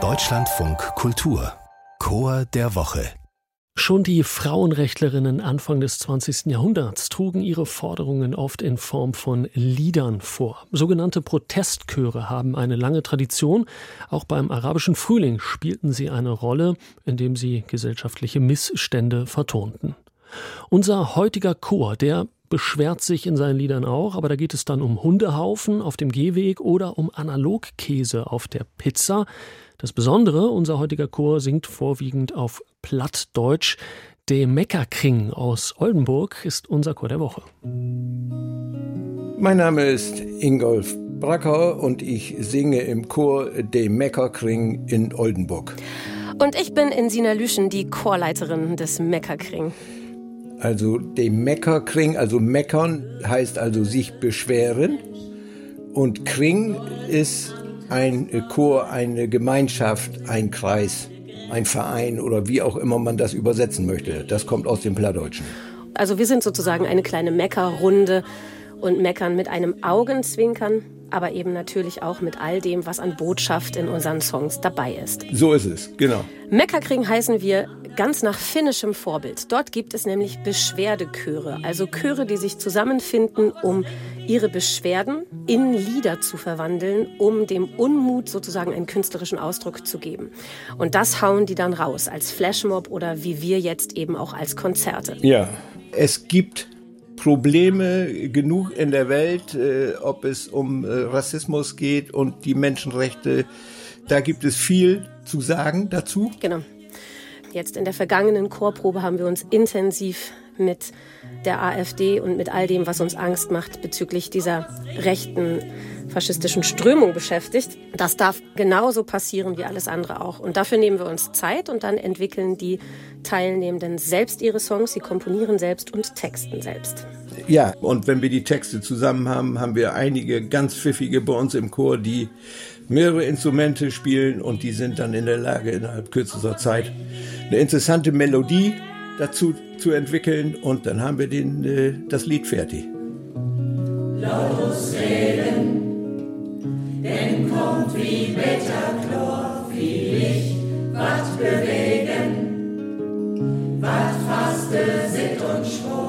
Deutschlandfunk Kultur Chor der Woche Schon die Frauenrechtlerinnen Anfang des 20. Jahrhunderts trugen ihre Forderungen oft in Form von Liedern vor. Sogenannte Protestchöre haben eine lange Tradition. Auch beim arabischen Frühling spielten sie eine Rolle, indem sie gesellschaftliche Missstände vertonten. Unser heutiger Chor, der beschwert sich in seinen Liedern auch, aber da geht es dann um Hundehaufen auf dem Gehweg oder um Analogkäse auf der Pizza. Das Besondere, unser heutiger Chor singt vorwiegend auf Plattdeutsch. De Meckerkring aus Oldenburg ist unser Chor der Woche. Mein Name ist Ingolf Bracker und ich singe im Chor De Meckerkring in Oldenburg. Und ich bin in Sina Lüschen, die Chorleiterin des Meckerkring. Also De Meckerkring, also meckern heißt also sich beschweren und Kring ist ein Chor, eine Gemeinschaft, ein Kreis, ein Verein oder wie auch immer man das übersetzen möchte. Das kommt aus dem Plattdeutschen. Also wir sind sozusagen eine kleine Meckerrunde und meckern mit einem Augenzwinkern, aber eben natürlich auch mit all dem, was an Botschaft in unseren Songs dabei ist. So ist es, genau. Meckerkring heißen wir ganz nach finnischem Vorbild. Dort gibt es nämlich Beschwerdechöre, also Chöre, die sich zusammenfinden, um ihre Beschwerden in Lieder zu verwandeln, um dem Unmut sozusagen einen künstlerischen Ausdruck zu geben. Und das hauen die dann raus als Flashmob oder wie wir jetzt eben auch als Konzerte. Ja, es gibt Probleme genug in der Welt, äh, ob es um äh, Rassismus geht und die Menschenrechte. Da gibt es viel zu sagen dazu. Genau. Jetzt in der vergangenen Chorprobe haben wir uns intensiv mit der AfD und mit all dem, was uns Angst macht bezüglich dieser rechten faschistischen Strömung beschäftigt. Das darf genauso passieren wie alles andere auch. Und dafür nehmen wir uns Zeit und dann entwickeln die Teilnehmenden selbst ihre Songs, sie komponieren selbst und texten selbst. Ja, und wenn wir die Texte zusammen haben, haben wir einige ganz pfiffige bei uns im Chor, die mehrere Instrumente spielen und die sind dann in der Lage, innerhalb kürzester Zeit eine interessante Melodie dazu zu entwickeln. Und dann haben wir den, äh, das Lied fertig. Laut reden, denn kommt wie Metachlor, wie Licht, wat bewegen, wat faste sit und schwor,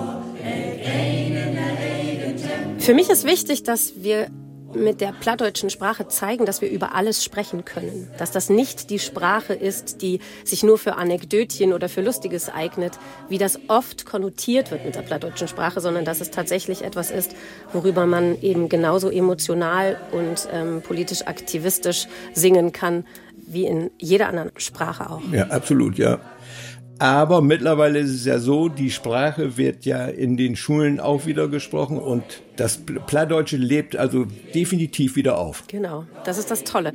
Für mich ist wichtig, dass wir mit der plattdeutschen Sprache zeigen, dass wir über alles sprechen können. Dass das nicht die Sprache ist, die sich nur für Anekdötchen oder für Lustiges eignet, wie das oft konnotiert wird mit der plattdeutschen Sprache, sondern dass es tatsächlich etwas ist, worüber man eben genauso emotional und ähm, politisch aktivistisch singen kann, wie in jeder anderen Sprache auch. Ja, absolut, ja. Aber mittlerweile ist es ja so, die Sprache wird ja in den Schulen auch wieder gesprochen und das Plattdeutsche lebt also definitiv wieder auf. Genau, das ist das Tolle.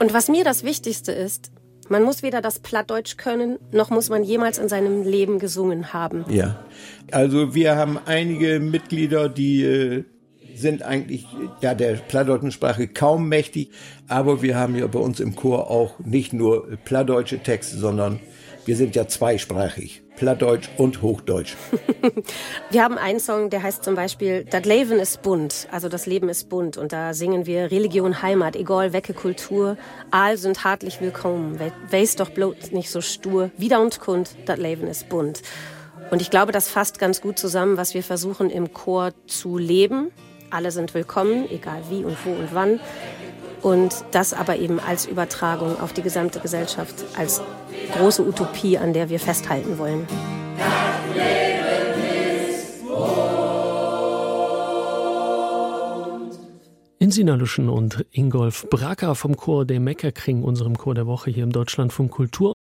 Und was mir das Wichtigste ist, man muss weder das Plattdeutsch können, noch muss man jemals in seinem Leben gesungen haben. Ja, also wir haben einige Mitglieder, die äh, sind eigentlich ja der plattdeutschen Sprache kaum mächtig, aber wir haben ja bei uns im Chor auch nicht nur plattdeutsche Texte, sondern wir sind ja zweisprachig. Plattdeutsch und Hochdeutsch. wir haben einen Song, der heißt zum Beispiel Das Leben ist bunt, also das Leben ist bunt. Und da singen wir Religion, Heimat, egal welche Kultur, all sind hartlich willkommen. Weiß doch bloß nicht so stur. Wieder und kund, das Leben ist bunt. Und ich glaube, das fasst ganz gut zusammen, was wir versuchen im Chor zu leben. Alle sind willkommen, egal wie und wo und wann und das aber eben als Übertragung auf die gesamte Gesellschaft, als große Utopie, an der wir festhalten wollen. Insina Lüschen und Ingolf Bracker vom Chor der Meckerkring, unserem Chor der Woche hier im Deutschlandfunk Kultur.